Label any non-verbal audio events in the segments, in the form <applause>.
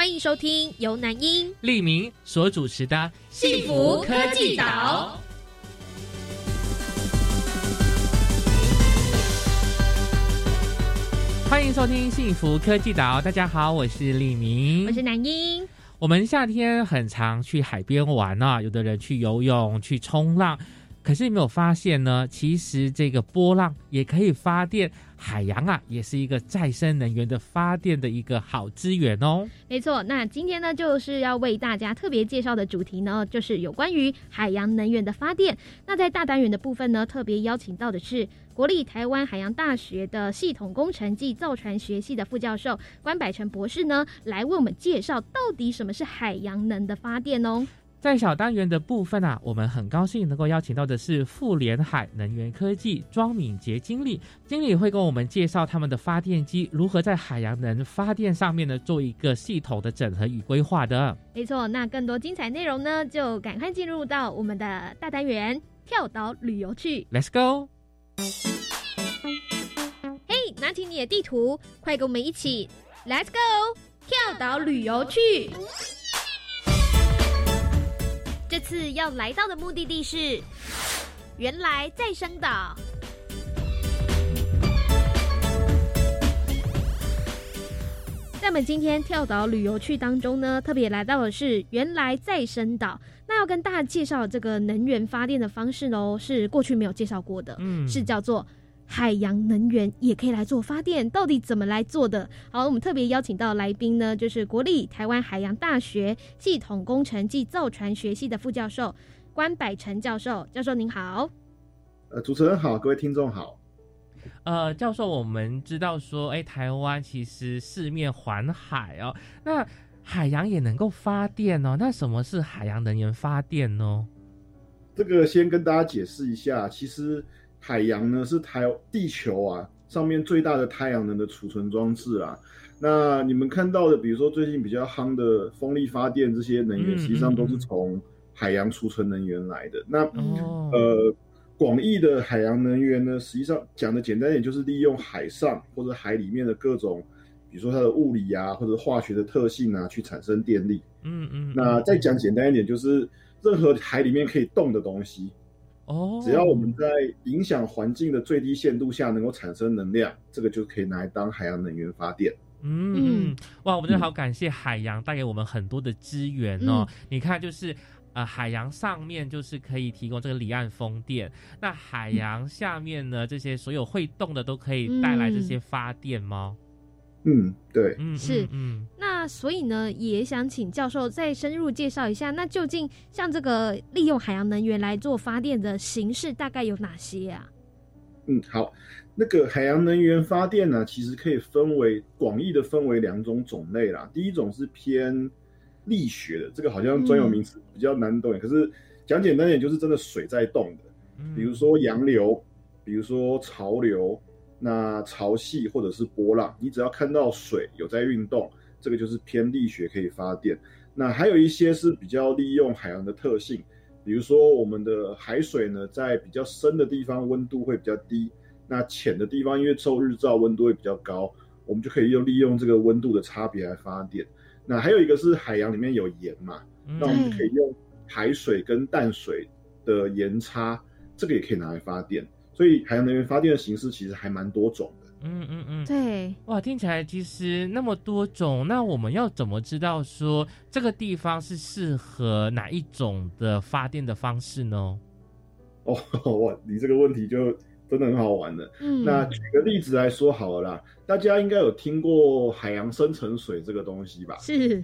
欢迎收听由南英、利明所主持的《幸福科技岛》。欢迎收听《幸福科技岛》，大家好，我是利明，我是南英。我们夏天很常去海边玩啊，有的人去游泳、去冲浪。可是有没有发现呢？其实这个波浪也可以发电，海洋啊也是一个再生能源的发电的一个好资源哦。没错，那今天呢就是要为大家特别介绍的主题呢，就是有关于海洋能源的发电。那在大单元的部分呢，特别邀请到的是国立台湾海洋大学的系统工程暨造船学系的副教授关百成博士呢，来为我们介绍到底什么是海洋能的发电哦。在小单元的部分啊，我们很高兴能够邀请到的是富联海能源科技庄敏杰经理，经理会跟我们介绍他们的发电机如何在海洋能发电上面呢做一个系统的整合与规划的。没错，那更多精彩内容呢，就赶快进入到我们的大单元跳岛旅游去。Let's go！嘿，拿起你的地图，快跟我们一起 Let's go 跳岛旅游去。这次要来到的目的地是原来再生岛。在我们今天跳岛旅游去当中呢，特别来到的是原来再生岛。那要跟大家介绍这个能源发电的方式哦，是过去没有介绍过的，嗯是叫做海洋能源也可以来做发电，到底怎么来做的？好，我们特别邀请到来宾呢，就是国立台湾海洋大学系统工程暨造船学系的副教授关百成教授。教授您好。呃，主持人好，各位听众好。呃，教授，我们知道说，哎，台湾其实四面环海哦，那海洋也能够发电哦。那什么是海洋能源发电呢？这个先跟大家解释一下，其实海洋呢是台地球啊上面最大的太阳能的储存装置啊。那你们看到的，比如说最近比较夯的风力发电这些能源，嗯实际上都是从海洋储存能源来的。那哦，呃，广义的海洋能源呢，实际上讲的简单一点，就是利用海上或者海里面的各种，比如说它的物理啊或者化学的特性啊，去产生电力。嗯嗯，嗯那再讲简单一点，就是任何海里面可以动的东西，哦，只要我们在影响环境的最低限度下能够产生能量，这个就可以拿来当海洋能源发电。嗯嗯，哇，我们真的好感谢海洋带给我们很多的资源哦。你看，就是呃，海洋上面就是可以提供这个离岸风电，那海洋下面呢，这些所有会动的都可以带来这些发电吗？嗯，对。嗯，是嗯，那所以呢，也想请教授再深入介绍一下，那究竟像这个利用海洋能源来做发电的形式大概有哪些啊？嗯，好，那个海洋能源发电呢，其实可以分为广义的分为两种种类啦。第一种是偏力学的，这个好像专有名词比较难懂，可是讲简单点就是真的水在动的，嗯比如说洋流，比如说潮流，那潮汐或者是波浪，你只要看到水有在运动，这个就是偏力学可以发电。那还有一些是比较利用海洋的特性，比如说我们的海水呢，在比较深的地方温度会比较低，那浅的地方因为受日照温度会比较高，我们就可以用利用这个温度的差别来发电。那还有一个是海洋里面有盐嘛，嗯那我们就可以用海水跟淡水的盐差，这个也可以拿来发电。所以海洋能源发电的形式其实还蛮多种的。嗯嗯嗯，对，哇，听起来其实那么多种，那我们要怎么知道说这个地方是适合哪一种的发电的方式呢？哦，<laughs> 哇，你这个问题就真的很好玩的。嗯，那举个例子来说好了啦，大家应该有听过海洋深层水这个东西吧？是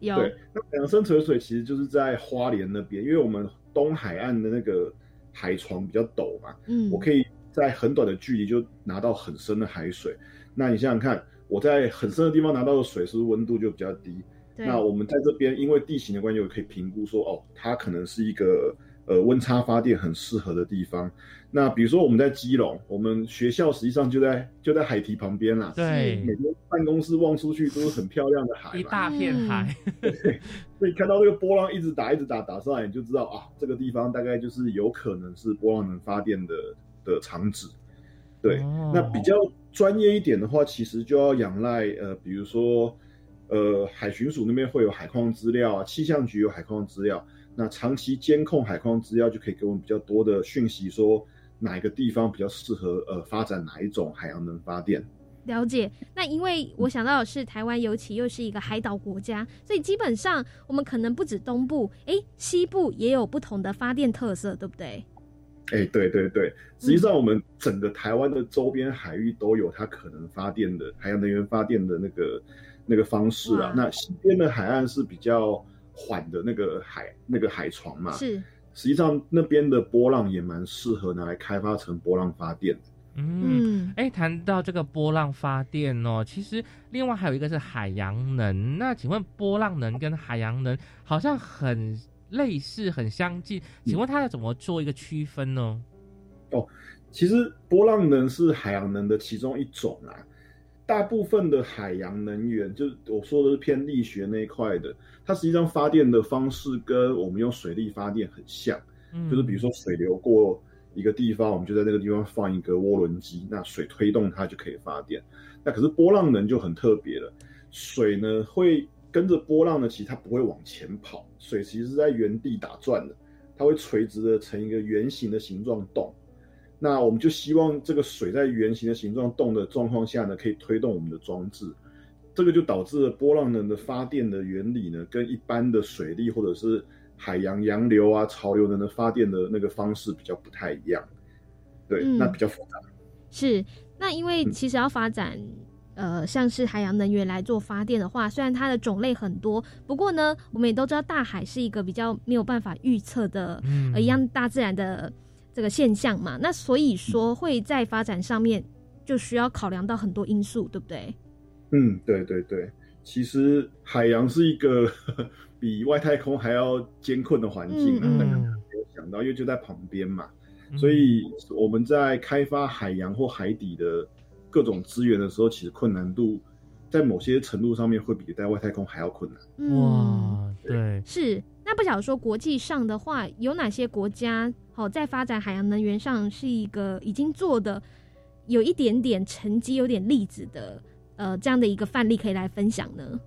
有对，那海洋深层水其实就是在花莲那边，因为我们东海岸的那个海床比较陡嘛，嗯，我可以在很短的距离就拿到很深的海水。那你想想看，我在很深的地方拿到的水，是不是温度就比较低？那我们在这边因为地形的关系，我可以评估说，哦，它可能是一个呃温差发电很适合的地方。那比如说我们在基隆，我们学校实际上就在就在海堤旁边啦，对。每，天办公室望出去都是很漂亮的海，一大片海，所以看到这个波浪一直打一直打打上来，你就知道啊，这个地方大概就是有可能是波浪能发电的的场址。对，哦那比较专业一点的话，其实就要仰赖呃，比如说呃，海巡署那边会有海况资料啊，气象局有海况资料，那长期监控海况资料就可以给我们比较多的讯息，说哪一个地方比较适合呃发展哪一种海洋能发电。了解。那因为我想到的是，台湾尤其又是一个海岛国家，所以基本上我们可能不止东部，诶，西部也有不同的发电特色，对不对？哎，对对对，实际上我们整个台湾的周边海域都有它可能发电的海洋能源发电的那个那个方式啊。那西边的海岸是比较缓的那个海那个海床嘛，是，实际上那边的波浪也蛮适合拿来开发成波浪发电的。嗯。嗯，哎，谈到这个波浪发电哦，其实另外还有一个是海洋能。那请问波浪能跟海洋能好像很类似、很相近，请问它要怎么做一个区分呢？哦其实波浪能是海洋能的其中一种啊。大部分的海洋能源，就是我说的是偏力学那一块的，它实际上发电的方式跟我们用水力发电很像。嗯就是比如说水流过一个地方，我们就在那个地方放一个涡轮机，那水推动它就可以发电。那可是波浪能就很特别了，水呢会跟着波浪呢，其实它不会往前跑，水其实是在原地打转的，它会垂直的成一个圆形的形状动。那我们就希望这个水在圆形的形状动的状况下呢，可以推动我们的装置。这个就导致了波浪能的发电的原理呢，跟一般的水力或者是海洋洋流啊、潮流能的发电的那个方式比较不太一样。对，嗯那比较复杂。是。那因为嗯其实要发展。呃，像是海洋能源来做发电的话，虽然它的种类很多，不过呢，我们也都知道大海是一个比较没有办法预测的嗯呃一样大自然的这个现象嘛。那所以说会在发展上面就需要考量到很多因素，对不对？嗯，对对对，其实海洋是一个比外太空还要艰困的环境啊，嗯大家嗯没有想到，因为就在旁边嘛。嗯所以我们在开发海洋或海底的各种资源的时候，其实困难度在某些程度上面会比在外太空还要困难。嗯，哇，对，是。那不晓得说国际上的话，有哪些国家好、在发展海洋能源上是一个已经做的有一点点成绩、有点例子的呃这样的一个范例可以来分享呢？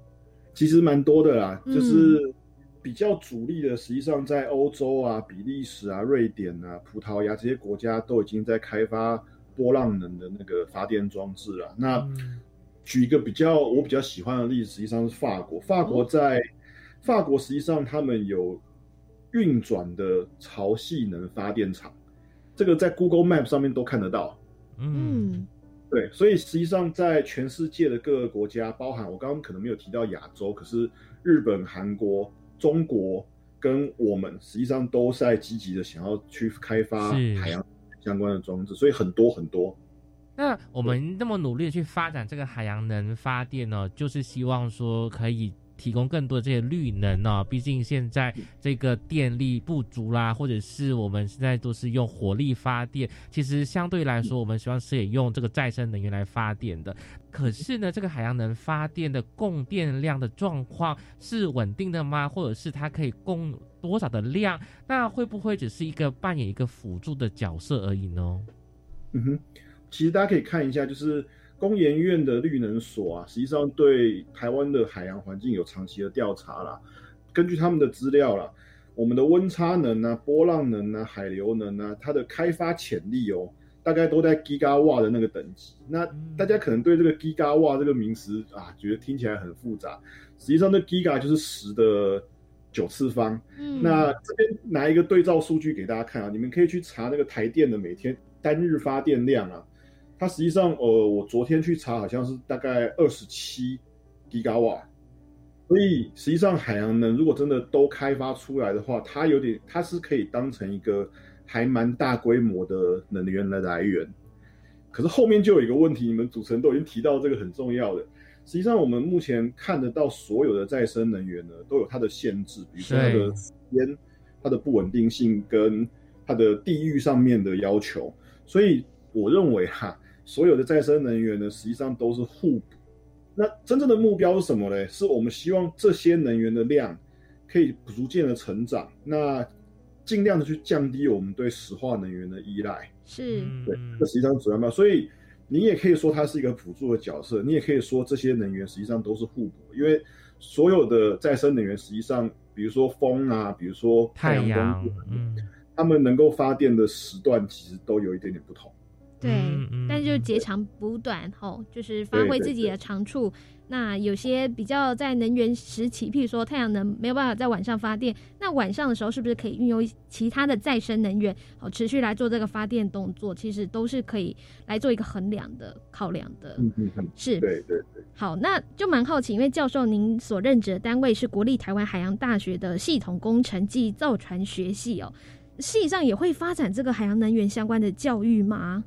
其实蛮多的啦，嗯就是比较主力的，实际上在欧洲啊、比利时啊、瑞典啊、葡萄牙这些国家都已经在开发波浪能的那个发电装置啊。那嗯举一个比较我比较喜欢的例子，实际上是法国。法国在、法国实际上他们有运转的潮汐能发电厂，这个在 Google Map 上面都看得到。嗯嗯对，所以实际上在全世界的各个国家，包含我刚刚可能没有提到亚洲，可是日本、韩国、中国跟我们实际上都在积极的想要去开发海洋相关的装置，所以很多很多。那我们那么努力的去发展这个海洋能发电呢，就是希望说可以提供更多的这些绿能呢、毕竟现在这个电力不足啦，或者是我们现在都是用火力发电，其实相对来说，我们希望是也用这个再生能源来发电的。可是呢，这个海洋能发电的供电量的状况是稳定的吗？或者是它可以供多少的量？那会不会只是一个扮演一个辅助的角色而已呢？嗯哼，其实大家可以看一下，就是工研院的绿能所啊，实际上对台湾的海洋环境有长期的调查啦。根据他们的资料啦，我们的温差能啊、波浪能啊、海流能啊，它的开发潜力哦，大概都在 Giga 瓦的那个等级。那大家可能对这个 Giga 瓦这个名词啊，觉得听起来很复杂，实际上这 Giga 就是十的九次方。嗯，那这边拿一个对照数据给大家看啊，你们可以去查那个台电的每天单日发电量啊，它实际上呃，我昨天去查好像是大概二十七吉瓦，所以实际上海洋能如果真的都开发出来的话，它有点它是可以当成一个还蛮大规模的能源的来源。可是后面就有一个问题，你们主持人都已经提到这个很重要的，实际上我们目前看得到所有的再生能源呢，都有它的限制，比如说它的时间、它的不稳定性跟它的地域上面的要求。所以我认为哈，所有的再生能源呢，实际上都是互补。那真正的目标是什么呢？是我们希望这些能源的量可以逐渐的成长，那尽量的去降低我们对石化能源的依赖。是，对，这实际上主要目标。所以你也可以说它是一个辅助的角色，你也可以说这些能源实际上都是互补，因为所有的再生能源实际上，比如说风啊，比如说太阳光，嗯，它们能够发电的时段其实都有一点点不同。对，就是截长补短吼，就是发挥自己的长处。那有些比较在能源时期，譬如说太阳能没有办法在晚上发电，那晚上的时候是不是可以运用其他的再生能源，好持续来做这个发电动作？其实都是可以来做一个衡量的考量的。嗯嗯嗯，是，对对对。好，那就蛮好奇，因为教授您所任职的单位是国立台湾海洋大学的系统工程暨造船学系哦，系上也会发展这个海洋能源相关的教育吗？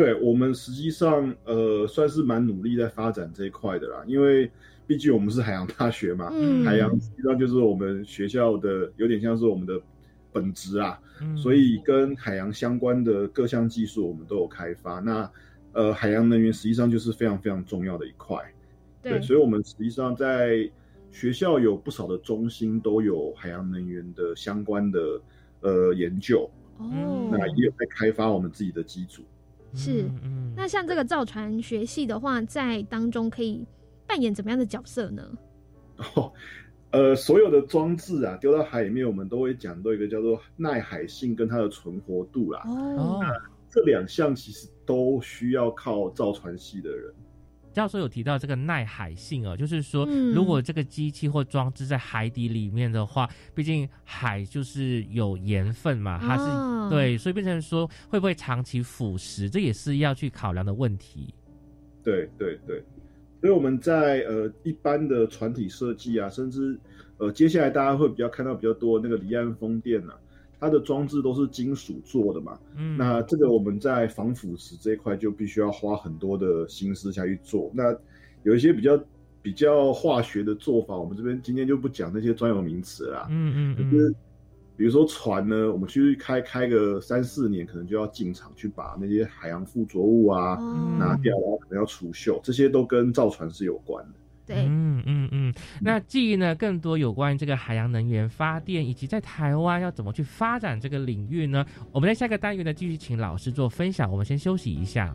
对我们实际上呃算是蛮努力在发展这一块的啦，因为毕竟我们是海洋大学嘛，嗯海洋实际上就是我们学校的有点像是我们的本职啊，嗯。所以跟海洋相关的各项技术我们都有开发。那呃海洋能源实际上就是非常非常重要的一块，对，所以我们实际上在学校有不少的中心都有海洋能源的相关的呃研究，哦，那也有在开发我们自己的机组。是嗯嗯那像这个造船学系的话，在当中可以扮演怎么样的角色呢？哦，呃，所有的装置啊，丢到海里面，我们都会讲到一个叫做耐海性跟它的存活度啦。哦，哦，这两项其实都需要靠造船系的人。教授有提到这个耐海性哦，就是说，嗯。如果这个机器或装置在海底里面的话，毕竟海就是有盐分嘛，它是、哦对，所以变成说会不会长期腐蚀，这也是要去考量的问题。对对对，所以我们在呃一般的船体设计啊，甚至呃接下来大家会比较看到比较多那个离岸风电啊，它的装置都是金属做的嘛。嗯，那这个我们在防腐蚀这一块就必须要花很多的心思下去做。那有一些比较比较化学的做法，我们这边今天就不讲那些专有名词啦。嗯嗯就是嗯，比如说船呢，我们去开开个三四年，可能就要进场去把那些海洋附着物啊、哦拿掉，然后可能要除锈，这些都跟造船是有关的。嗯嗯嗯。那记忆呢，更多有关于这个海洋能源发电，以及在台湾要怎么去发展这个领域呢？我们在下个单元呢，继续请老师做分享。我们先休息一下。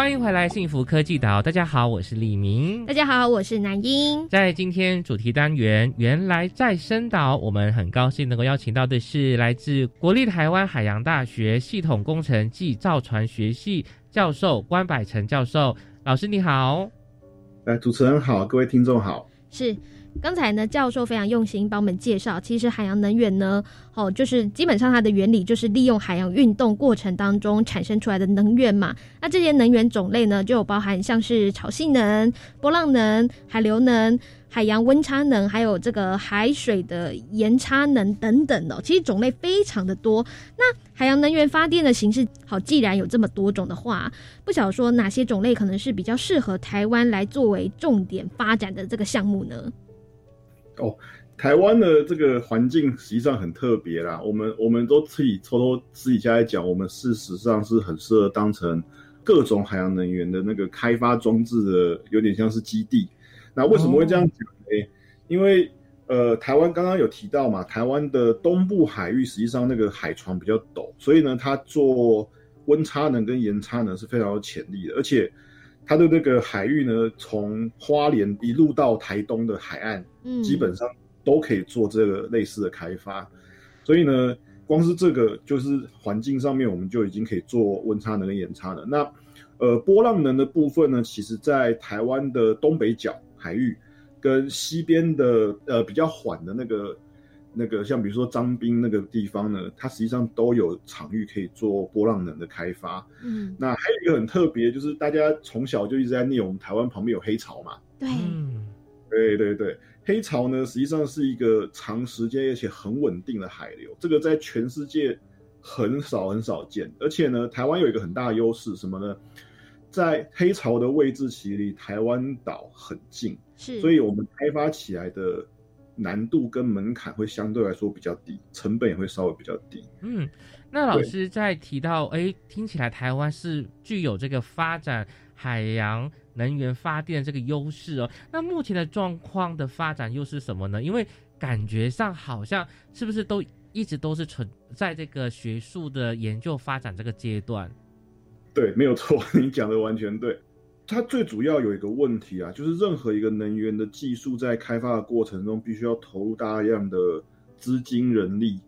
欢迎回来，幸福科技岛。大家好，我是李明大。家好，我是南英。在今天主题单元“原来在深岛”，我们很高兴能够邀请到的是来自国立台湾海洋大学系统工程暨造船学系教授关百成教授。老师你好。哎，主持人好，各位听众好。是，刚才呢，教授非常用心帮我们介绍，其实海洋能源呢，哦，就是基本上它的原理就是利用海洋运动过程当中产生出来的能源嘛。那这些能源种类呢，就包含像是潮汐能、波浪能、海流能、海洋温差能，还有这个海水的盐差能等等的哦。其实种类非常的多。那海洋能源发电的形式，好，既然有这么多种的话，不晓得说哪些种类可能是比较适合台湾来作为重点发展的这个项目呢？台湾的这个环境实际上很特别啦，我们我们都自己偷偷私底下来讲，我们事实上是很适合当成各种海洋能源的那个开发装置的，有点像是基地。那为什么会这样讲呢？因为呃，台湾刚刚有提到嘛，台湾的东部海域实际上那个海床比较陡，所以呢，它做温差能跟盐差能是非常有潜力的，而且它的那个海域呢，从花莲一路到台东的海岸，嗯，基本上都可以做这个类似的开发，所以呢，光是这个就是环境上面，我们就已经可以做温差能跟盐差了。那呃，波浪能的部分呢，其实在台湾的东北角海域。跟西边的呃比较缓的那个那个，像比如说张滨那个地方呢，它实际上都有场域可以做波浪能的开发。嗯，那还有一个很特别，就是大家从小就一直在念，我们台湾旁边有黑潮嘛。对，嗯，对对对，黑潮呢实际上是一个长时间而且很稳定的海流，这个在全世界很少很少见。而且呢，台湾有一个很大的优势，什么呢？在黑潮的位置其实离台湾岛很近。是，所以我们开发起来的难度跟门槛会相对来说比较低，成本也会稍微比较低。嗯，那老师在提到，哎，听起来台湾是具有这个发展海洋能源发电这个优势哦。那目前的状况的发展又是什么呢？因为感觉上好像是不是都一直都是存在这个学术的研究发展这个阶段？对，没有错，<laughs> 你讲的完全对。它最主要有一个问题啊，就是任何一个能源的技术在开发的过程中，必须要投入大量的资金、人力。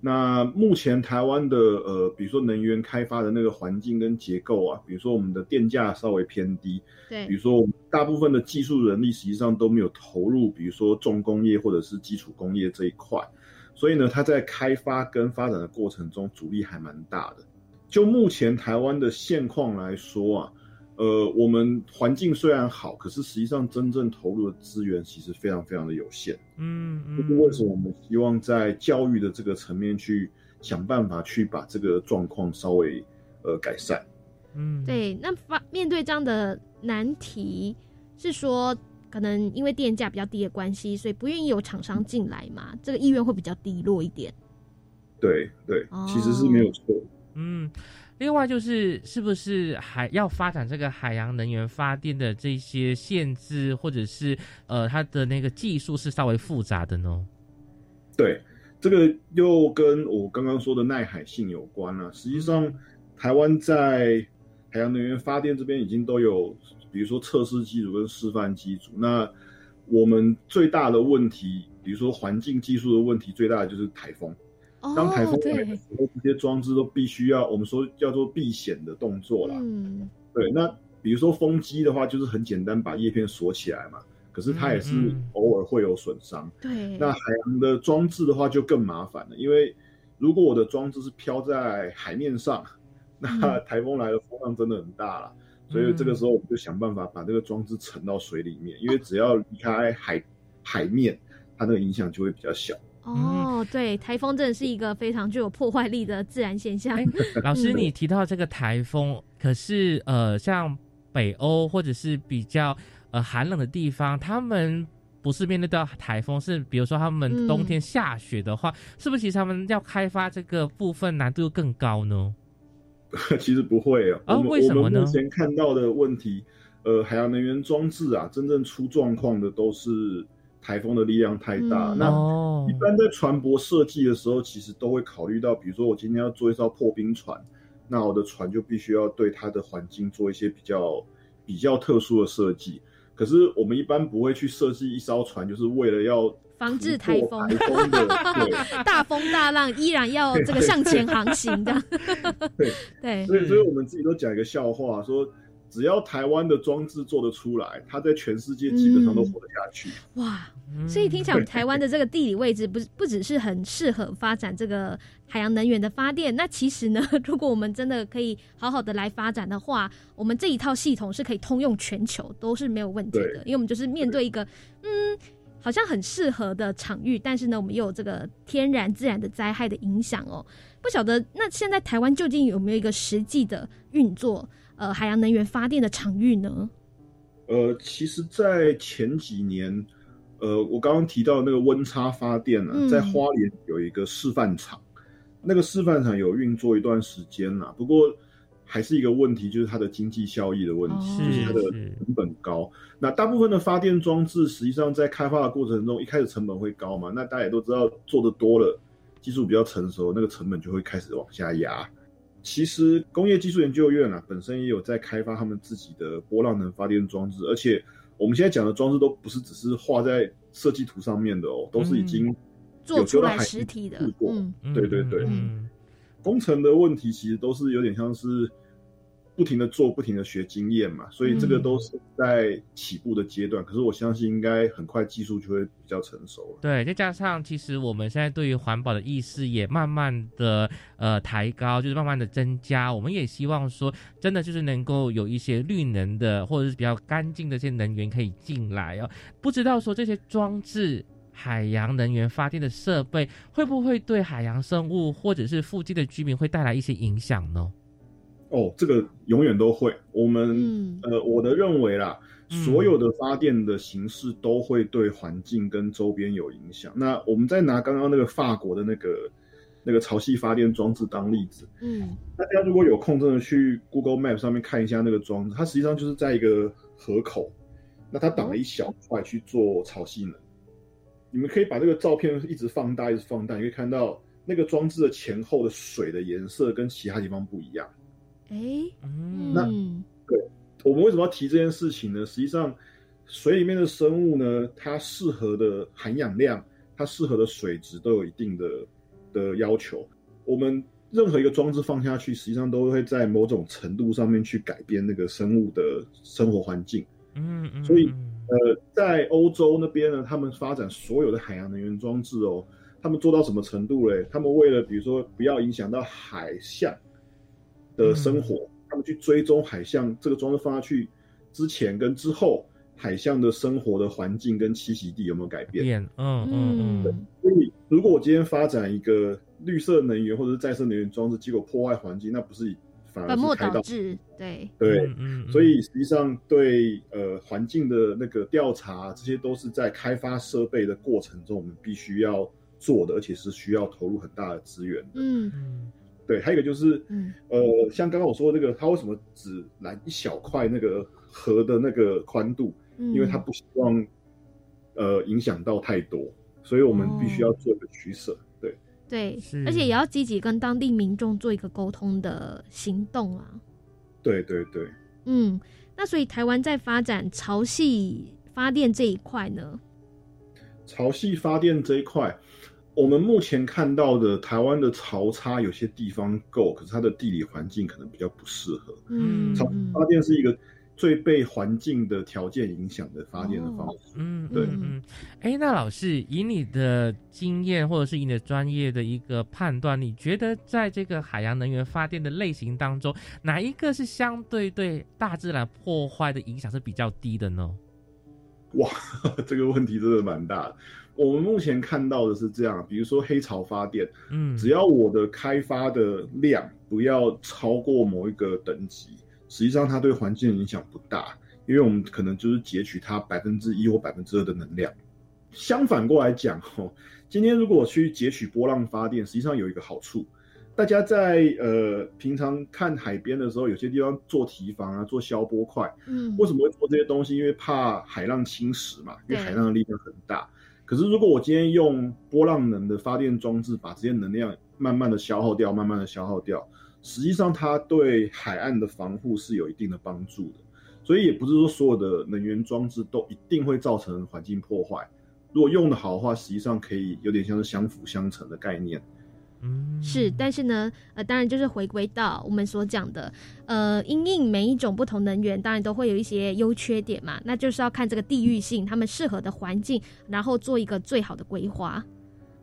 那目前台湾的呃，比如说能源开发的那个环境跟结构啊，比如说我们的电价稍微偏低，对，比如说我们大部分的技术人力实际上都没有投入，比如说重工业或者是基础工业这一块，所以呢，它在开发跟发展的过程中阻力还蛮大的。就目前台湾的现况来说啊。呃，我们环境虽然好，可是实际上真正投入的资源其实非常非常的有限。嗯嗯，这是为什么我们希望在教育的这个层面去想办法去把这个状况稍微呃改善。嗯，对。那发面对这样的难题，是说可能因为电价比较低的关系，所以不愿意有厂商进来嘛？这个意愿会比较低落一点。对对，其实是没有错。嗯。另外就是，是不是还要发展这个海洋能源发电的这些限制，或者是呃，它的那个技术是稍微复杂的呢？对，这个又跟我刚刚说的耐海性有关了。实际上，台湾在海洋能源发电这边已经都有，比如说测试机组跟示范机组。那我们最大的问题，比如说环境技术的问题，最大的就是台风。当台风来的时候，这些装置都必须要我们说叫做避险的动作啦。嗯，对。那比如说风机的话，就是很简单，把叶片锁起来嘛。可是它也是偶尔会有损伤。对。那海洋的装置的话就更麻烦了，因为如果我的装置是飘在海面上，那台风来的风浪真的很大了。所以这个时候我们就想办法把这个装置沉到水里面，因为只要离开海海面，它那个影响就会比较小。哦，对，台风真的是一个非常具有破坏力的自然现象。<laughs> 老师，你提到这个台风，可是呃，像北欧或者是比较呃寒冷的地方，他们不是面对到台风，是比如说他们冬天下雪的话，是不是其实他们要开发这个部分难度更高呢？<laughs> 其实不会啊，啊，为什么呢？目前看到的问题，呃，海洋能源装置啊，真正出状况的都是。台风的力量太大，那一般在船舶设计的时候，其实都会考虑到，比如说我今天要做一艘破冰船，那我的船就必须要对它的环境做一些比较比较特殊的设计。可是我们一般不会去设计一艘船，就是为了要防治台风，<laughs> 大风大浪依然要这个向前航行的。<laughs> 对 <laughs> 对，所以所以我们自己都讲一个笑话说。只要台湾的装置做得出来，它在全世界基本上都活得下去。哇，所以听起来台湾的这个地理位置不 <laughs> 不只是很适合发展这个海洋能源的发电，那其实呢，<laughs> 如果我们真的可以好好的来发展的话，我们这一套系统是可以通用全球，都是没有问题的。因为我们就是面对一个嗯，好像很适合的场域，但是呢，我们又有这个天然自然的灾害的影响哦。不晓得那现在台湾究竟有没有一个实际的运作？呃，海洋能源发电的场域呢？呃，其实，在前几年，呃，我刚刚提到那个温差发电呢，在花莲有一个示范厂，那个示范厂有运作一段时间了。不过，还是一个问题，就是它的经济效益的问题，哦就是它的成本高。那大部分的发电装置，实际上在开发的过程中，一开始成本会高嘛。那大家也都知道，做的多了，技术比较成熟，那个成本就会开始往下压。其实工业技术研究院啊，本身也有在开发他们自己的波浪能发电装置，而且我们现在讲的装置都不是只是画在设计图上面的哦，都是已经做出来有丢到海实体的。嗯。对对对。嗯。工程的问题其实都是有点像是不停的做，不停的学经验嘛，所以这个嗯都是在起步的阶段。可是我相信应该很快技术就会比较成熟了。对，再加上其实我们现在对于环保的意识也慢慢的呃抬高，就是慢慢的增加。我们也希望说，真的就是能够有一些绿能的或者是比较干净的一些能源可以进来哦。不知道说这些装置。海洋能源发电的设备会不会对海洋生物或者是附近的居民会带来一些影响呢？哦，这个永远都会。我们、嗯呃，我的认为啦，嗯所有的发电的形式都会对环境跟周边有影响。那我们再拿刚刚那个法国的那个那个潮汐发电装置当例子，嗯大家如果有空，真的去 Google Map 上面看一下那个装置，它实际上就是在一个河口，那它挡了一小块去做潮汐能。你们可以把这个照片一直放大，一直放大，你可以看到那个装置的前后的水的颜色跟其他地方不一样。哎，嗯，那对我们为什么要提这件事情呢？实际上，水里面的生物呢，它适合的含氧量、它适合的水质都有一定的的要求。我们任何一个装置放下去，实际上都会在某种程度上面去改变那个生物的生活环境。嗯嗯，所以嗯呃，在欧洲那边呢，他们发展所有的海洋能源装置哦，他们做到什么程度嘞？他们为了比如说不要影响到海象的生活，他们去追踪海象这个装置放下去之前跟之后，海象的生活的环境跟栖息地有没有改变？变，嗯嗯嗯，嗯。所以，如果我今天发展一个绿色能源或者是再生能源装置，结果破坏环境，那不是反而本末是开到倒置，对，对。嗯，嗯，所以实际上对呃环境的那个调查，这些都是在开发设备的过程中，我们必须要做的，而且是需要投入很大的资源的。嗯。嗯对，还有一个就是嗯呃，像刚刚我说的这个，他为什么只拦一小块那个河的那个宽度？嗯，因为他不希望呃影响到太多，所以我们必须要做一个取舍。对，对，而且也要积极跟当地民众做一个沟通的行动啊。对对对。嗯，那所以台湾在发展潮汐发电这一块呢？潮汐发电这一块，我们目前看到的台湾的潮差有些地方够，可是它的地理环境可能比较不适合。嗯潮嗯发电是一个最被环境的条件影响的发电的方式。嗯，对嗯嗯，哎，那老师以你的经验或者是以你的专业的一个判断，你觉得在这个海洋能源发电的类型当中，哪一个是相对对大自然破坏的影响是比较低的呢？哇，<laughs> 这个问题真的蛮大的。我们目前看到的是这样，比如说黑潮发电，嗯，只要我的开发的量不要超过某一个等级，实际上它对环境的影响不大，因为我们可能就是截取它百分之一或百分之二的能量。相反过来讲，哦，今天如果我去截取波浪发电，实际上有一个好处，大家在呃平常看海边的时候，有些地方做堤防啊，做消波块，嗯，为什么会做这些东西？因为怕海浪侵蚀嘛，因为海浪的力量很大。可是如果我今天用波浪能的发电装置，把这些能量慢慢的消耗掉，慢慢的消耗掉，实际上它对海岸的防护是有一定的帮助的。所以也不是说所有的能源装置都一定会造成环境破坏。如果用的好的话，实际上可以有点像是相辅相成的概念。嗯是，但是呢，呃，当然就是回归到我们所讲的，呃，因应每一种不同能源，当然都会有一些优缺点嘛，那就是要看这个地域性，他们适合的环境，然后做一个最好的规划。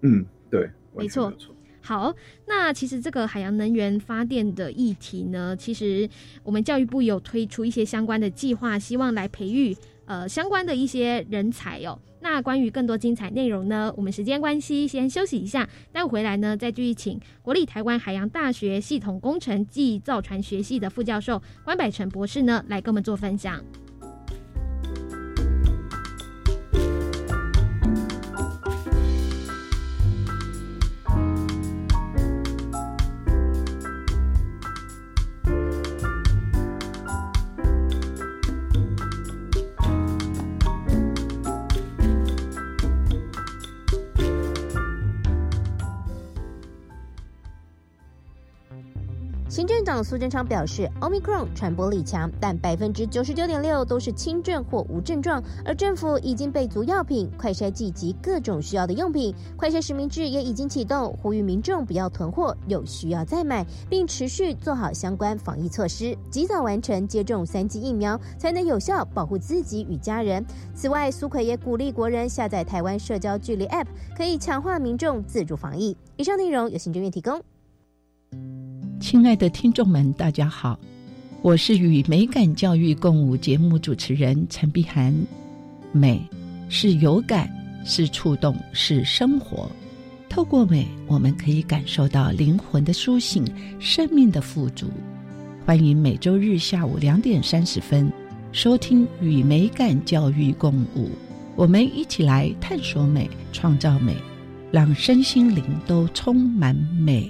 嗯，对，没错没错。好，那其实这个海洋能源发电的议题呢，其实我们教育部有推出一些相关的计划，希望来培育呃相关的一些人才哦。那关于更多精彩内容呢，我们时间关系先休息一下，待会回来呢再继续请国立台湾海洋大学系统工程暨造船学系的副教授关百成博士呢来跟我们做分享。长苏贞昌表示，Omicron 传播力强，但百分之九十九点六都是轻症或无症状，而政府已经备足药品、快筛剂及各种需要的用品，快筛实名制也已经启动，呼吁民众不要囤货，有需要再买，并持续做好相关防疫措施，及早完成接种三剂疫苗，才能有效保护自己与家人。此外，苏奎也鼓励国人下载台湾社交距离 App，可以强化民众自主防疫。以上内容由行政院提供。亲爱的听众们，大家好，我是与美感教育共舞节目主持人陈碧涵。美是有感，是触动，是生活。透过美，我们可以感受到灵魂的苏醒，生命的富足。欢迎每周日下午两点三十分收听《与美感教育共舞》，我们一起来探索美，创造美，让身心灵都充满美。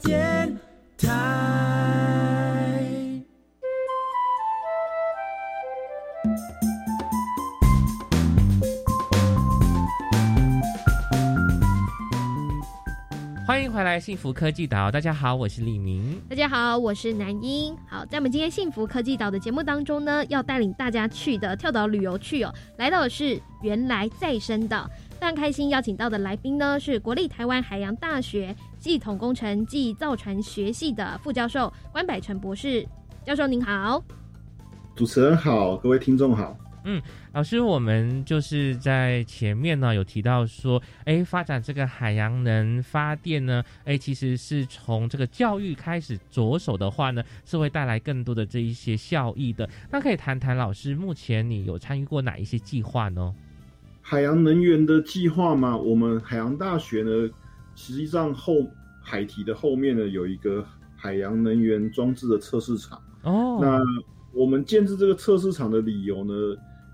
电台，欢迎回来，幸福科技岛。大家好，我是李明。大家好，我是南英。好，在我们今天幸福科技岛的节目当中呢，要带领大家去的跳岛旅游去哦，来到的是原来再生岛。非常开心邀请到的来宾呢，是国立台湾海洋大学系统工程暨造船学系的副教授关百成博士。教授您好，主持人好，各位听众好。嗯，老师，我们就是在前面呢有提到说，哎，发展这个海洋能发电呢，哎，其实是从这个教育开始着手的话呢，是会带来更多的这一些效益的。那可以谈谈老师，目前你有参与过哪一些计划呢？海洋能源的计划嘛？我们海洋大学呢，实际上后海堤的后面呢，有一个海洋能源装置的测试场。哦，那我们建制这个测试场的理由呢，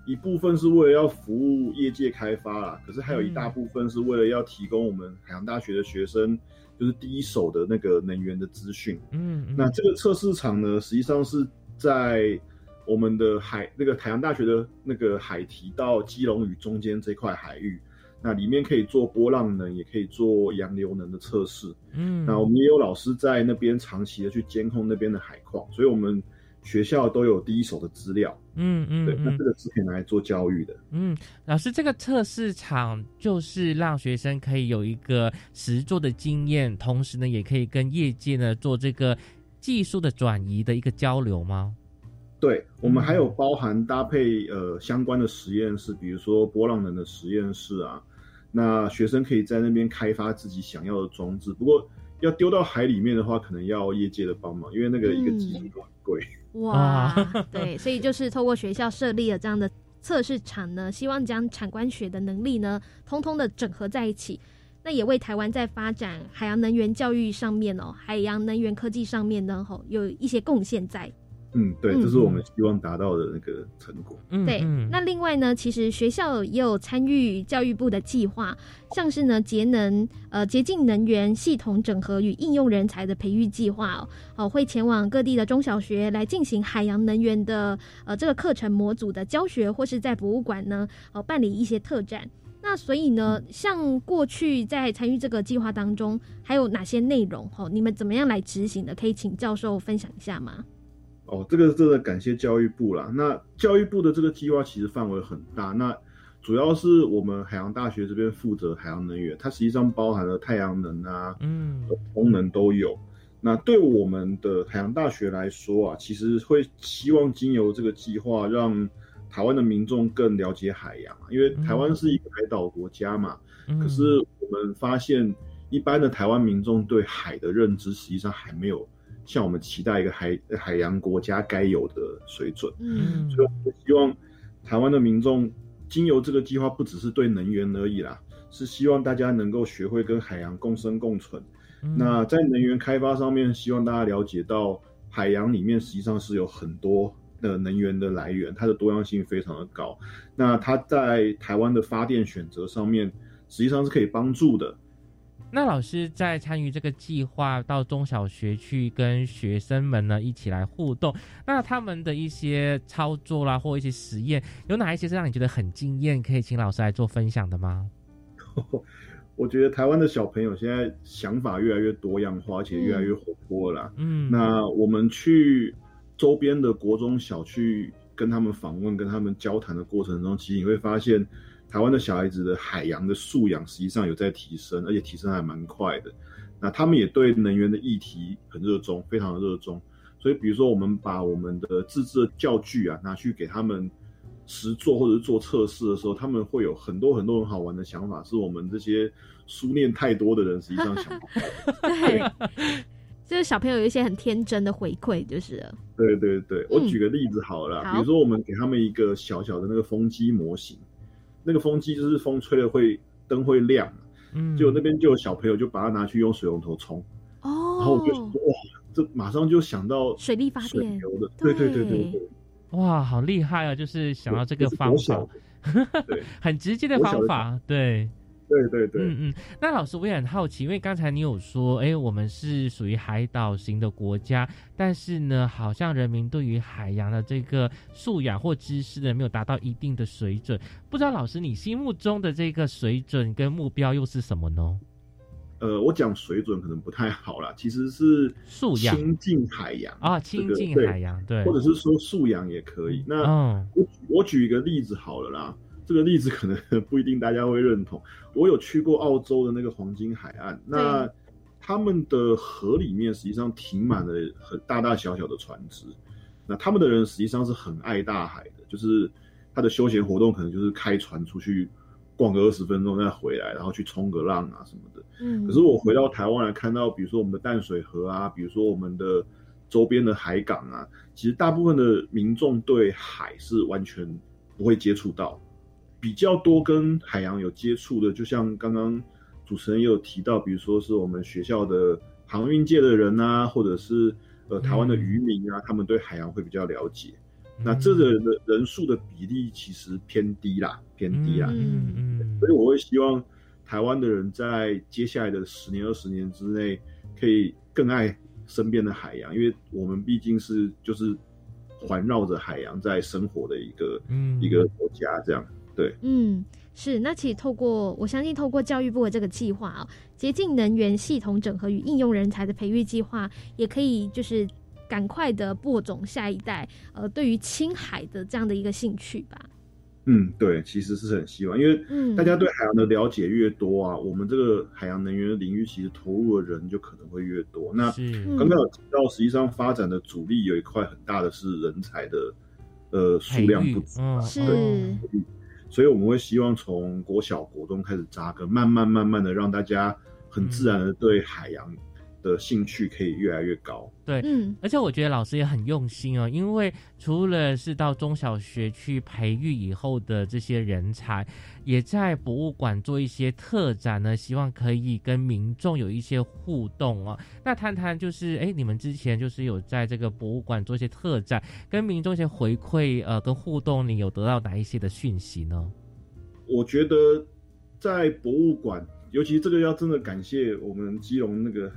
一部分是为了要服务业界开发啦，可是还有一大部分是为了要提供我们海洋大学的学生，就是第一手的那个能源的资讯。嗯，那这个测试场呢，实际上是在。我们的海那个海洋大学的那个海堤到基隆屿中间这块海域，那里面可以做波浪能，也可以做洋流能的测试。嗯，那我们也有老师在那边长期的去监控那边的海况，所以我们学校都有第一手的资料。嗯嗯，对，那这个是可以拿来做教育的。嗯，老师，这个测试场就是让学生可以有一个实做的经验，同时呢，也可以跟业界呢做这个技术的转移的一个交流吗？对我们还有包含搭配呃相关的实验室，比如说波浪能的实验室啊，那学生可以在那边开发自己想要的装置。不过要丢到海里面的话，可能要业界的帮忙，因为那个一个技术都很贵。哇，对，所以就是透过学校设立了这样的测试场呢，希望将产官学的能力呢，通通的整合在一起，那也为台湾在发展海洋能源教育上面哦，海洋能源科技上面呢，吼有一些贡献在。嗯，对，这是我们希望达到的那个成果。嗯，对。那另外呢，其实学校也有参与教育部的计划，像是呢节能呃洁净能源系统整合与应用人才的培育计划哦，哦会前往各地的中小学来进行海洋能源的呃这个课程模组的教学，或是在博物馆呢哦办理一些特展。那所以呢，像过去在参与这个计划当中，还有哪些内容？哦，你们怎么样来执行的？可以请教授分享一下吗？哦，这个真的感谢教育部啦。那教育部的这个计划其实范围很大，那主要是我们海洋大学这边负责海洋能源，它实际上包含了太阳能啊，嗯，风能都有。那对我们的海洋大学来说啊，其实会希望经由这个计划，让台湾的民众更了解海洋，因为台湾是一个海岛国家嘛。可是我们发现，一般的台湾民众对海的认知，实际上还没有像我们期待一个海海洋国家该有的水准。嗯，所以我们希望台湾的民众经由这个计划，不只是对能源而已啦，是希望大家能够学会跟海洋共生共存。那在能源开发上面，希望大家了解到海洋里面实际上是有很多的能源的来源，它的多样性非常的高。那它在台湾的发电选择上面，实际上是可以帮助的。那老师在参与这个计划，到中小学去跟学生们呢一起来互动，那他们的一些操作啦，或一些实验，有哪一些是让你觉得很惊艳，可以请老师来做分享的吗？<laughs> 我觉得台湾的小朋友现在想法越来越多样化，而且越来越活泼了。嗯，那我们去周边的国中小去跟他们访问、跟他们交谈的过程中，其实你会发现，台湾的小孩子的海洋的素养实际上有在提升，而且提升还蛮快的。那他们也对能源的议题很热衷，非常的热衷。所以，比如说我们把我们的自制的教具啊拿去给他们实做或者是做测试的时候，他们会有很多很多很好玩的想法，是我们这些书念太多的人实际上想不到的。<laughs> 对，就是小朋友有一些很天真的回馈，就是了。对对对，我举个例子好了啦，好比如说我们给他们一个小小的那个风机模型，那个风机就是风吹了会灯会亮，嗯，结果那边就有小朋友就把它拿去用水龙头冲，哦，然后我就说哇，这马上就想到水力发水电，流的，对对对对对，哇，好厉害啊！就是想到这个方法，<laughs> 对，很直接的方法，对。对对对，嗯嗯，那老师我也很好奇，因为刚才你有说，哎，我们是属于海岛型的国家，但是呢，好像人民对于海洋的这个素养或知识呢，没有达到一定的水准。不知道老师你心目中的这个水准跟目标又是什么呢？呃，我讲水准可能不太好啦，其实是素养亲近海洋啊，这亲近海洋，对，或者是说素养也可以。那嗯我我举一个例子好了啦，这个例子可能 <laughs> 不一定大家会认同。我有去过澳洲的那个黄金海岸，那他们的河里面实际上停满了很大大小小的船只，那他们的人实际上是很爱大海的，就是他的休闲活动可能就是开船出去逛个二十分钟再回来，然后去冲个浪啊什么的。嗯，可是我回到台湾来看到，比如说我们的淡水河啊，比如说我们的周边的海港啊，其实大部分的民众对海是完全不会接触到，比较多跟海洋有接触的，就像刚刚主持人也有提到，比如说是我们学校的航运界的人啊，或者是呃台湾的渔民啊，他们对海洋会比较了解。那这个人的人数的比例其实偏低啦，偏低啦。嗯嗯，所以我会希望台湾的人在接下来的十年、二十年之内，可以更爱身边的海洋，因为我们毕竟是就是环绕着海洋在生活的一个、嗯一个国家，这样对。嗯，是。那其实透过我相信，透过教育部的这个计划啊，洁净能源系统整合与应用人才的培育计划，也可以就是赶快的播种下一代，呃，对于青海的这样的一个兴趣吧。嗯，对，其实是很希望，因为嗯大家对海洋的了解越多啊，我们这个海洋能源领域其实投入的人就可能会越多。那刚刚有提到，实际上发展的主力有一块很大的是人才的呃数量不足啊，所以我们会希望从国小、国中开始扎根，慢慢慢慢的让大家很自然的对海洋的兴趣可以越来越高。对，嗯，而且我觉得老师也很用心哦，因为除了是到中小学去培育以后的这些人才，也在博物馆做一些特展呢，希望可以跟民众有一些互动哦。那谈谈就是，哎，你们之前就是有在这个博物馆做一些特展，跟民众一些回馈，呃，跟互动，你有得到哪一些的讯息呢？我觉得在博物馆，尤其这个要真的感谢我们基隆那个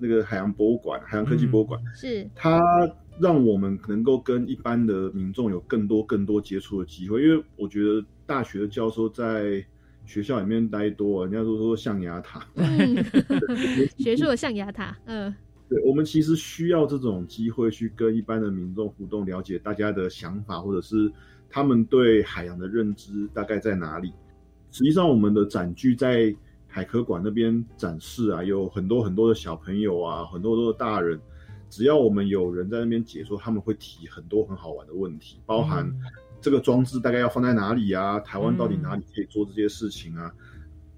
那个海洋博物馆、海洋科技博物馆，是它让我们能够跟一般的民众有更多更多接触的机会。因为我觉得大学的教授在学校里面待多，人家都说象牙塔，嗯 <laughs> 学术的象牙塔，嗯，对，我们其实需要这种机会去跟一般的民众互动，了解大家的想法，或者是他们对海洋的认知大概在哪里。实际上，我们的展具在海科馆那边展示啊，有很多很多的小朋友啊，很多很多的大人，只要我们有人在那边解说，他们会提很多很好玩的问题，包含这个装置大概要放在哪里啊，台湾到底哪里可以做这些事情啊。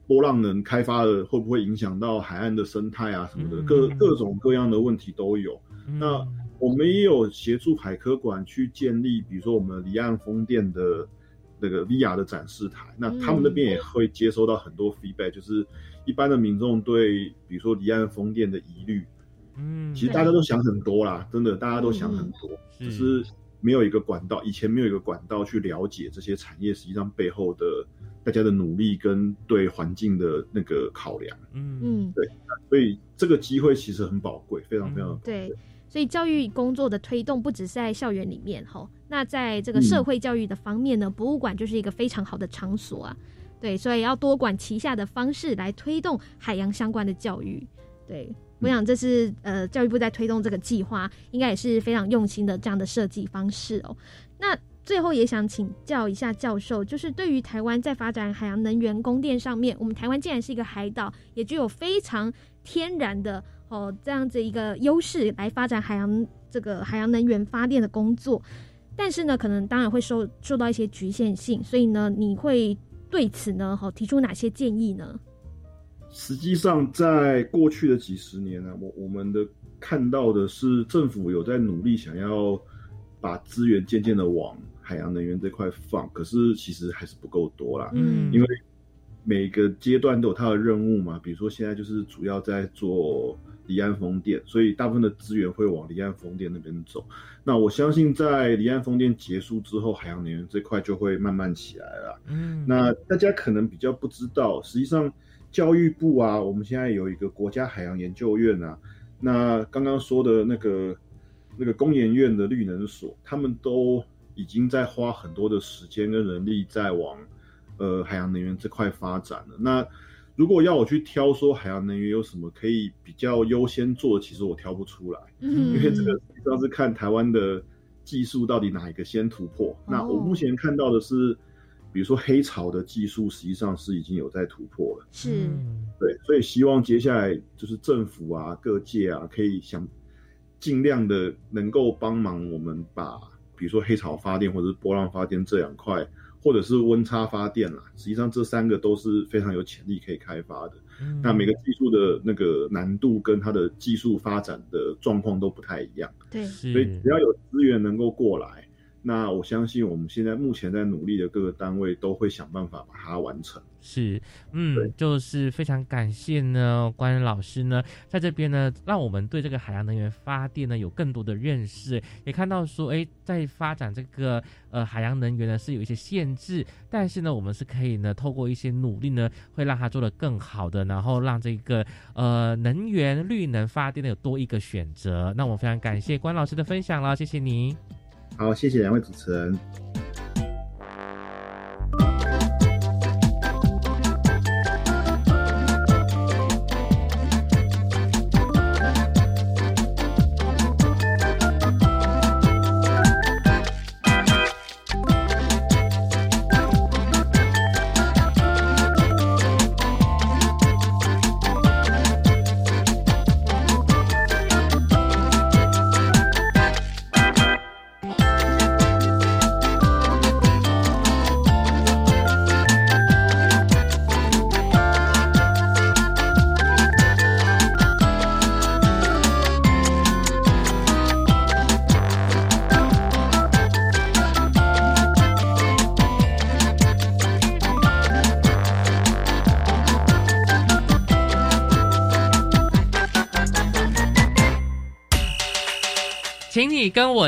波浪能开发了会不会影响到海岸的生态啊什么的，各各种各样的问题都有。那我们也有协助海科馆去建立，比如说我们离岸风电的那个 VR 的展示台，那他们那边也会接收到很多 feedback，就是一般的民众对比如说离岸风电的疑虑，嗯，其实大家都想很多啦，真的大家都想很多，只是没有一个管道，以前没有一个管道去了解这些产业实际上背后的。大家的努力跟对环境的那个考量，嗯嗯，对，所以这个机会其实很宝贵，非常非常对。所以教育工作的推动不只是在校园里面哈，那在这个社会教育的方面呢，博物馆就是一个非常好的场所啊。对，所以要多管齐下的方式来推动海洋相关的教育。对，我想这是呃教育部在推动这个计划，应该也是非常用心的这样的设计方式哦。那最后也想请教一下教授，就是对于台湾在发展海洋能源供电上面，我们台湾既然是一个海岛，也具有非常天然的哦这样子一个优势来发展海洋这个海洋能源发电的工作，但是呢，可能当然会受受到一些局限性，所以呢，你会对此呢，好提出哪些建议呢？实际上，在过去的几十年呢，我我们的看到的是政府有在努力想要把资源渐渐的往。海洋能源这块放，可是其实还是不够多啦。嗯，因为每个阶段都有它的任务嘛。比如说现在就是主要在做离岸风电，所以大部分的资源会往离岸风电那边走。那我相信在离岸风电结束之后，海洋能源这块就会慢慢起来了。嗯，那大家可能比较不知道，实际上教育部啊，我们现在有一个国家海洋研究院啊，那刚刚说的那个那个工研院的绿能所，他们都。已经在花很多的时间跟人力在往，呃，海洋能源这块发展了。那如果要我去挑说海洋能源有什么可以比较优先做，其实我挑不出来，因为这个主要是看台湾的技术到底哪一个先突破。那我目前看到的是，比如说黑潮的技术，实际上是已经有在突破了。是，对，所以希望接下来就是政府啊、各界啊，可以想尽量的能够帮忙我们把。比如说黑潮发电或者是波浪发电这两块，或者是温差发电啦，实际上这三个都是非常有潜力可以开发的。嗯那每个技术的那个难度跟它的技术发展的状况都不太一样。对，所以只要有资源能够过来。那我相信，我们现在目前在努力的各个单位都会想办法把它完成。是，嗯，就是非常感谢呢，关老师呢，在这边呢，让我们对这个海洋能源发电呢有更多的认识，也看到说，哎，在发展这个呃海洋能源呢是有一些限制，但是呢，我们是可以呢透过一些努力呢，会让它做得更好的，然后让这个呃能源绿能发电呢有多一个选择。那我们非常感谢关老师的分享了，谢谢你。好，谢谢两位主持人。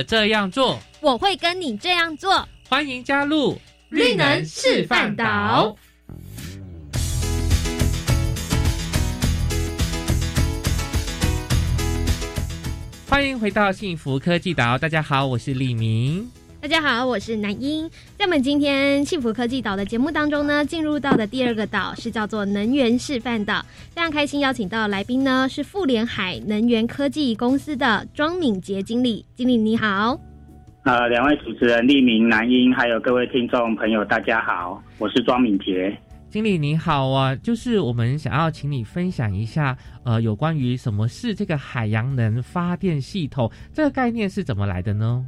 这样做，我会跟你这样做。欢迎加入绿能示范岛。欢迎回到幸福科技岛，大家好，我是李明。大家好，我是南英。在我们今天幸福科技岛的节目当中呢，进入到的第二个岛是叫做能源示范岛。非常开心邀请到来宾呢是富联海能源科技公司的庄敏杰经理。经理你好。呃，两位主持人立明、南英，还有各位听众朋友，大家好，我是庄敏杰。经理你好啊，就是我们想要请你分享一下，呃，有关于什么是这个海洋能发电系统，这个概念是怎么来的呢？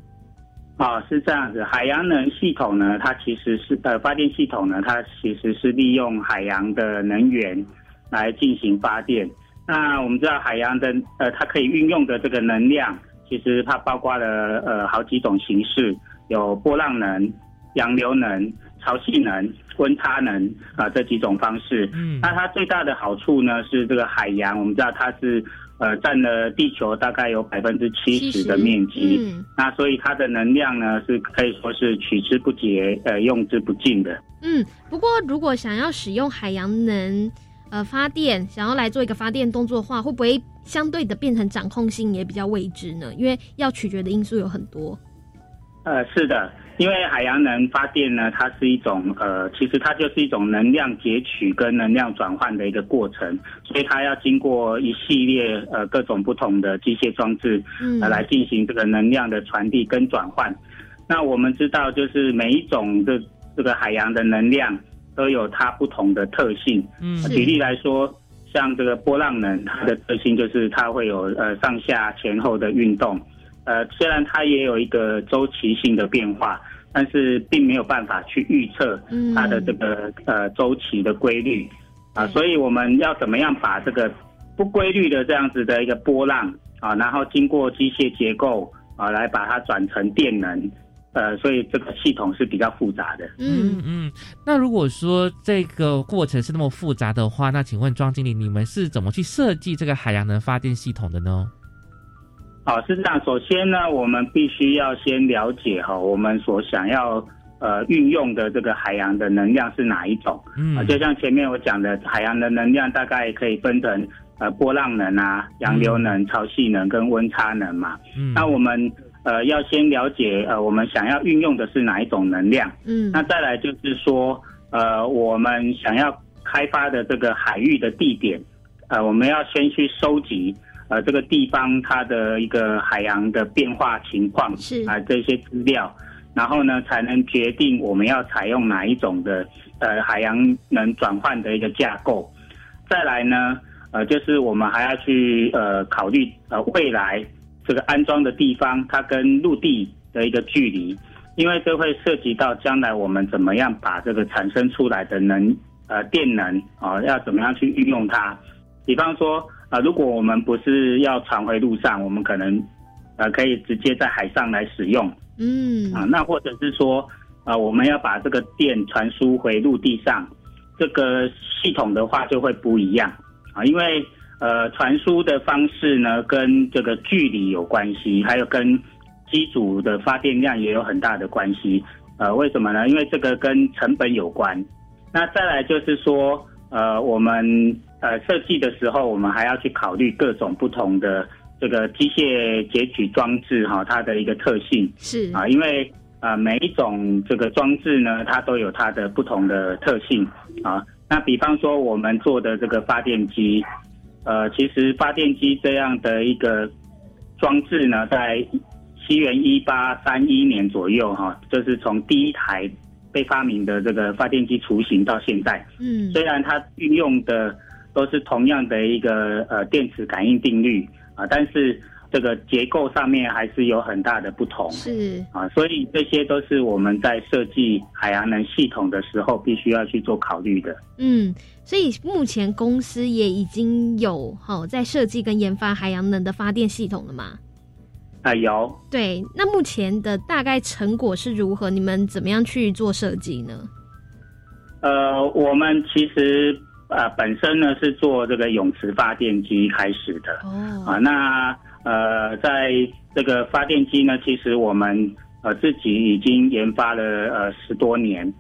啊，是这样子，海洋能系统呢，它其实是呃发电系统呢，它其实是利用海洋的能源来进行发电。那我们知道海洋的呃，它可以运用的这个能量，其实它包括了呃好几种形式，有波浪能、洋流能、潮汐能、温差能啊这几种方式。嗯，那它最大的好处呢是这个海洋，我们知道它是。呃，占了地球大概有百分之七十的面积，嗯那所以它的能量呢是可以说是取之不竭，呃，用之不尽的。嗯，不过如果想要使用海洋能呃发电，想要来做一个发电动作的话，会不会相对的变成掌控性也比较未知呢？因为要取决的因素有很多。呃，是的。因为海洋能发电呢，它是一种呃，其实它就是一种能量截取跟能量转换的一个过程，所以它要经过一系列呃各种不同的机械装置，呃来进行这个能量的传递跟转换。那我们知道，就是每一种的这个海洋的能量都有它不同的特性。嗯，举例来说，像这个波浪能，它的特性就是它会有呃上下前后的运动。呃，虽然它也有一个周期性的变化，但是并没有办法去预测它的这个呃周期的规律啊，所以我们要怎么样把这个不规律的这样子的一个波浪啊，然后经过机械结构啊来把它转成电能，呃，所以这个系统是比较复杂的。嗯嗯，那如果说这个过程是那么复杂的话，那请问庄经理，你们是怎么去设计这个海洋能发电系统的呢？好，是这样。首先呢，我们必须要先了解哈，我们所想要呃运用的这个海洋的能量是哪一种。嗯，就像前面我讲的，海洋的能量大概可以分成呃波浪能啊、洋流能、潮汐能跟温差能嘛。嗯，那我们呃要先了解呃我们想要运用的是哪一种能量。嗯，那再来就是说呃我们想要开发的这个海域的地点，呃我们要先去收集。呃，这个地方它的一个海洋的变化情况是啊，这些资料，然后呢，才能决定我们要采用哪一种的呃海洋能转换的一个架构。再来呢，呃，就是我们还要去呃考虑呃未来这个安装的地方它跟陆地的一个距离，因为这会涉及到将来我们怎么样把这个产生出来的能呃电能啊，要怎么样去运用它，比方说。啊，如果我们不是要传回路上，我们可能，呃，可以直接在海上来使用。嗯，啊，那或者是说，啊，我们要把这个电传输回陆地上，这个系统的话就会不一样。啊，因为呃，传输的方式呢，跟这个距离有关系，还有跟机组的发电量也有很大的关系。呃，为什么呢？因为这个跟成本有关。那再来就是说，呃，我们。呃，设计的时候，我们还要去考虑各种不同的这个机械截取装置哈，它的一个特性。是。啊，因为啊每一种这个装置呢，它都有它的不同的特性啊。那比方说我们做的这个发电机，呃，其实发电机这样的一个装置呢，在西元一八三一年左右哈，就是从第一台被发明的这个发电机雏形到现在，嗯，虽然它运用的都是同样的一个呃电磁感应定律啊，但是这个结构上面还是有很大的不同。是啊，所以这些都是我们在设计海洋能系统的时候必须要去做考虑的。嗯，所以目前公司也已经有好在设计跟研发海洋能的发电系统了吗？啊，有。对，那目前的大概成果是如何？你们怎么样去做设计呢？呃，我们其实。呃，本身呢是做这个泳池发电机开始的。哦。啊，那呃，在这个发电机呢，其实我们呃自己已经研发了呃十多年，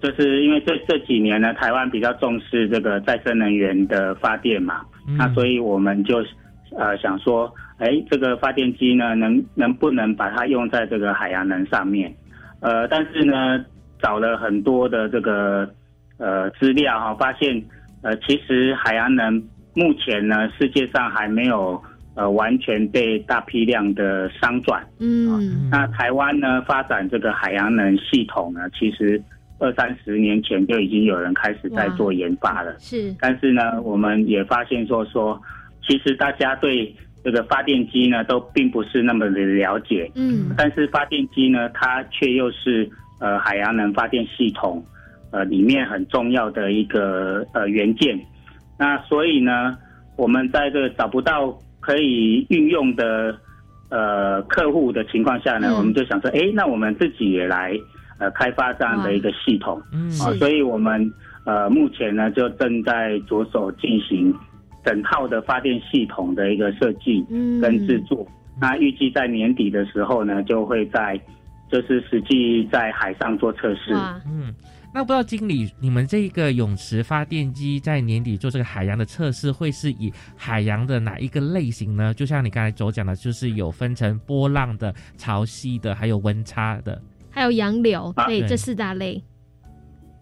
就是因为这这几年呢，台湾比较重视这个再生能源的发电嘛，那所以我们就呃想说，哎，这个发电机呢，能能不能把它用在这个海洋能上面？呃，但是呢，找了很多的这个呃资料哈，发现呃，其实海洋能目前呢，世界上还没有呃完全被大批量的商转。嗯，那台湾呢，发展这个海洋能系统呢，其实二三十年前就已经有人开始在做研发了。是，但是呢，我们也发现说说，其实大家对这个发电机呢，都并不是那么的了解。嗯，但是发电机呢，它却又是呃海洋能发电系统呃里面很重要的一个呃元件。那所以呢，我们在这找不到可以运用的呃客户的情况下呢，嗯我们就想说，哎，那我们自己也来呃开发这样的一个系统。嗯啊，所以我们呃目前呢就正在着手进行整套的发电系统的一个设计嗯跟制作。那预计在年底的时候呢，就会在就是实际在海上做测试。嗯，那不知道经理，你们这个泳池发电机在年底做这个海洋的测试，会是以海洋的哪一个类型呢？就像你刚才所讲的，就是有分成波浪的、潮汐的，还有温差的。还有洋流，啊对，这四大类。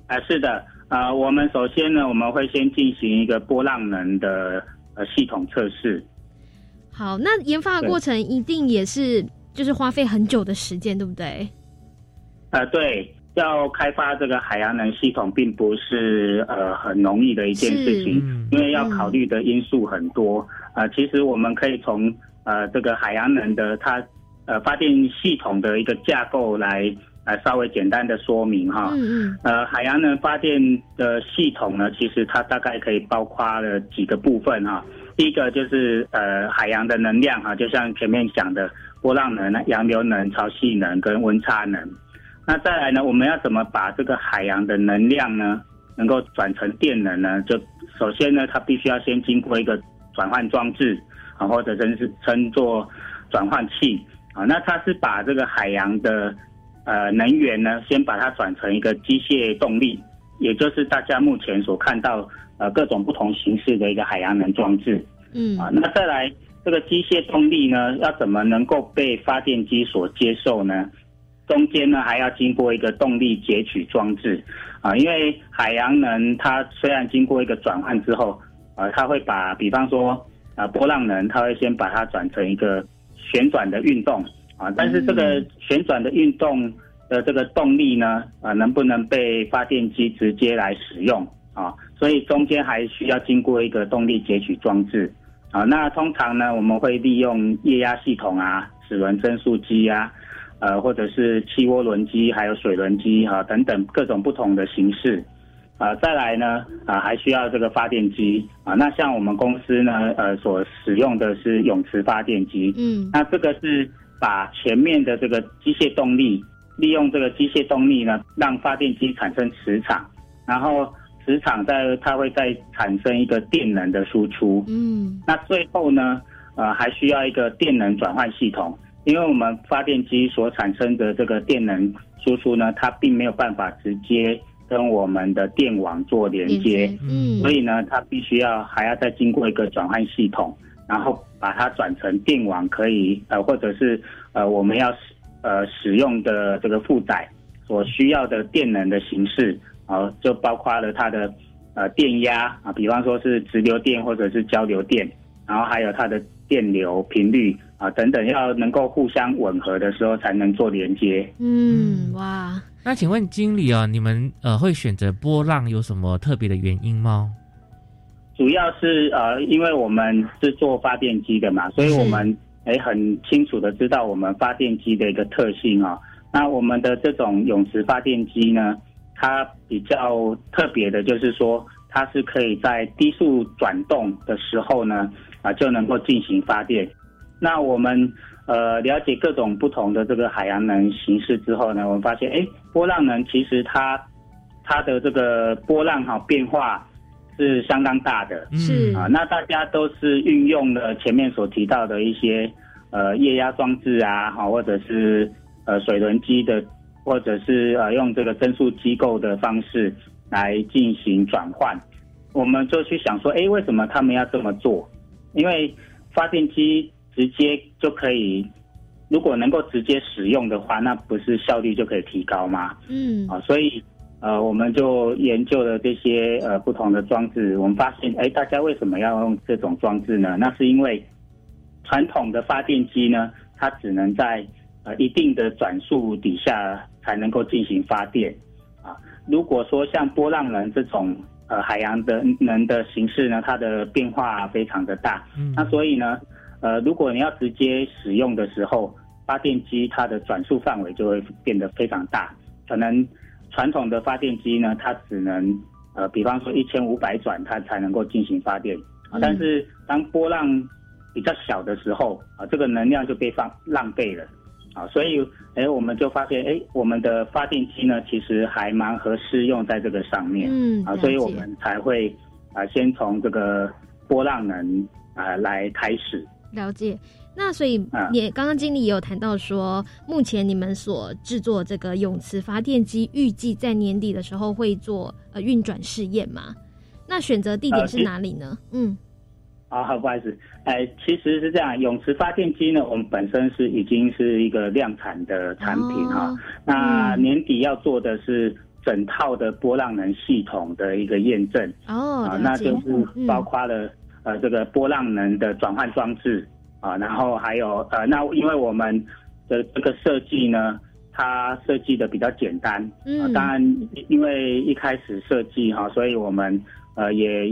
啊、是的，啊，我们首先呢，我们会先进行一个波浪能的呃系统测试。好，那研发的过程一定也是就是花费很久的时间，对不对？呃，对，要开发这个海洋能系统，并不是呃很容易的一件事情，因为要考虑的因素很多。呃，其实我们可以从呃这个海洋能的它呃发电系统的一个架构来呃稍微简单的说明哈。嗯呃，海洋能发电的系统呢，其实它大概可以包括了几个部分哈。第一个就是呃海洋的能量哈，就像前面讲的波浪能、洋流能、潮汐能跟温差能。那再来呢，我们要怎么把这个海洋的能量呢，能够转成电能呢？就首先呢，它必须要先经过一个转换装置啊，或者称是称作转换器啊。那它是把这个海洋的呃能源呢，先把它转成一个机械动力，也就是大家目前所看到呃各种不同形式的一个海洋能装置。嗯啊，那再来这个机械动力呢，要怎么能够被发电机所接受呢？中间呢还要经过一个动力截取装置啊，因为海洋能它虽然经过一个转换之后，啊，它会把比方说啊波浪能，它会先把它转成一个旋转的运动啊，但是这个旋转的运动的这个动力呢，啊能不能被发电机直接来使用啊？所以中间还需要经过一个动力截取装置。啊，那通常呢，我们会利用液压系统啊、齿轮增速机啊，呃，或者是汽涡轮机，还有水轮机啊等等各种不同的形式。啊，再来呢，啊，还需要这个发电机啊。那像我们公司呢，呃，所使用的是泳池发电机。嗯，那这个是把前面的这个机械动力，利用这个机械动力呢，让发电机产生磁场，然后磁场在它会再产生一个电能的输出。嗯，那最后呢，呃，还需要一个电能转换系统，因为我们发电机所产生的这个电能输出呢，它并没有办法直接跟我们的电网做连接，嗯。所以呢，它必须要还要再经过一个转换系统，然后把它转成电网可以呃，或者是呃我们要使呃使用的这个负载所需要的电能的形式啊、就包括了它的呃电压啊，比方说是直流电或者是交流电，然后还有它的电流频率啊等等，要能够互相吻合的时候才能做连接。嗯，哇，那请问经理啊，你们呃会选择波浪有什么特别的原因吗？主要是呃，因为我们是做发电机的嘛，所以我们诶很清楚的知道我们发电机的一个特性啊、那我们的这种泳池发电机呢，它比较特别的就是说，它是可以在低速转动的时候呢，啊就能够进行发电。那我们呃了解各种不同的这个海洋能形式之后呢，我们发现，哎，波浪能其实它它的这个波浪哈、变化是相当大的，是啊，那大家都是运用了前面所提到的一些呃液压装置啊，哈，或者是呃水轮机的，或者是呃用这个增速机构的方式来进行转换。我们就去想说，哎，为什么他们要这么做？因为发电机直接就可以如果能够直接使用的话，那不是效率就可以提高吗？嗯，啊，所以呃，我们就研究了这些呃不同的装置，我们发现，哎，大家为什么要用这种装置呢？那是因为传统的发电机呢，它只能在呃一定的转速底下才能够进行发电啊。如果说像波浪能这种呃海洋的能的形式呢，它的变化非常的大，嗯那所以呢，呃，如果你要直接使用的时候，发电机它的转速范围就会变得非常大，可能传统的发电机呢，它只能呃，比方说一千五百转，它才能够进行发电啊。但是当波浪比较小的时候啊，这个能量就被放浪费了啊，所以哎，我们就发现哎，我们的发电机呢，其实还蛮合适用在这个上面，啊，嗯啊所以我们才会啊，先从这个波浪能啊来开始。了解。那所以啊也刚刚经理也有谈到说，目前你们所制作这个泳池发电机，预计在年底的时候会做呃运转试验嘛？那选择地点是哪里呢？嗯，啊，好，不好意思，哎，其实是这样，泳池发电机呢，我们本身是已经是一个量产的产品哈、哦那年底要做的是整套的波浪能系统的一个验证。哦，啊，那就是嗯。包括了、呃这个波浪能的转换装置啊，然后还有呃，那因为我们的这个设计呢，它设计的比较简单，啊嗯，当然因为一开始设计哈，所以我们呃也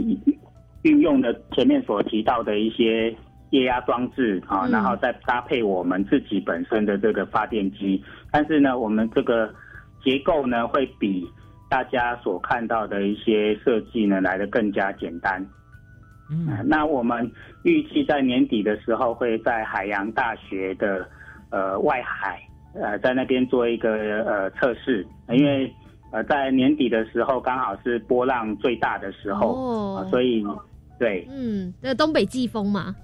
运用了前面所提到的一些液压装置啊，嗯然后再搭配我们自己本身的这个发电机，但是呢，我们这个结构呢会比大家所看到的一些设计呢来的更加简单。嗯。呃那我们预计在年底的时候会在海洋大学的呃外海呃在那边做一个呃测试，因为呃在年底的时候刚好是波浪最大的时候，哦。啊所以对，嗯，这个东北季风嘛，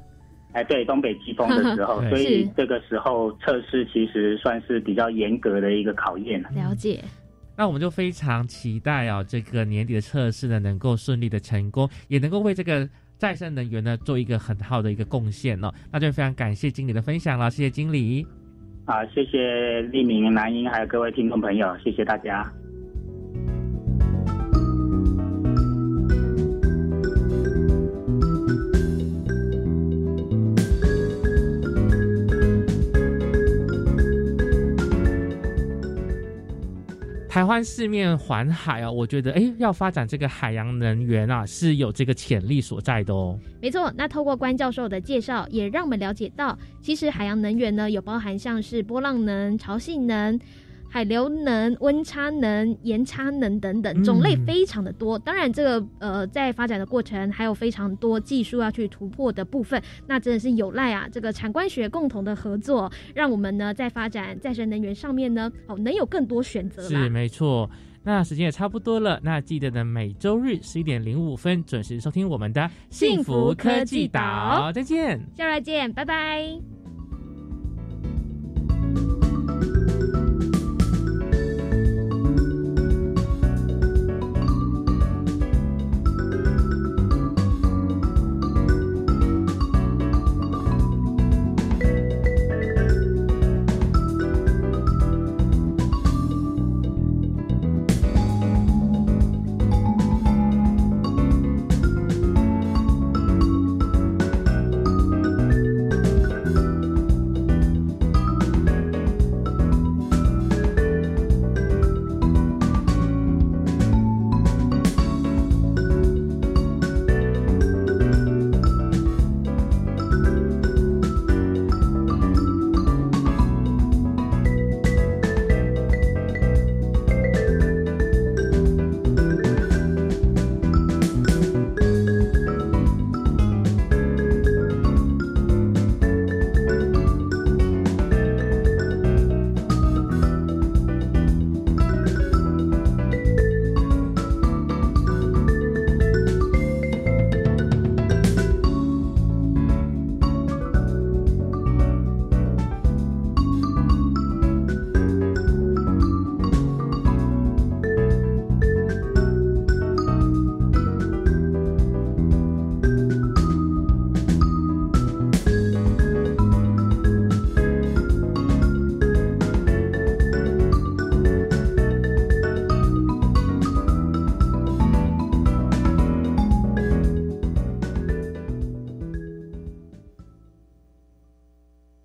哎对东北季风的时候，<laughs> 所以这个时候测试其实算是比较严格的一个考验了。了解。那我们就非常期待哦，这个年底的测试呢能够顺利的成功，也能够为这个再生能源呢做一个很好的一个贡献哦。那就非常感谢经理的分享了，谢谢经理。好，谢谢立明、南英还有各位听众朋友，谢谢大家。台湾四面环海啊，我觉得哎，要发展这个海洋能源啊，是有这个潜力所在的哦。没错，那透过关教授的介绍，也让我们了解到，其实海洋能源呢，有包含像是波浪能、潮汐能、海流能、温差能、盐差能等等，种类嗯非常的多。当然，这个呃，在发展的过程还有非常多技术要去突破的部分，那真的是有赖啊这个产官学共同的合作，让我们呢在发展再生能源上面呢，哦，能有更多选择是。没错。那时间也差不多了，那记得呢，每周日十一点零五分准时收听我们的幸福科技岛再见。下来见，拜拜。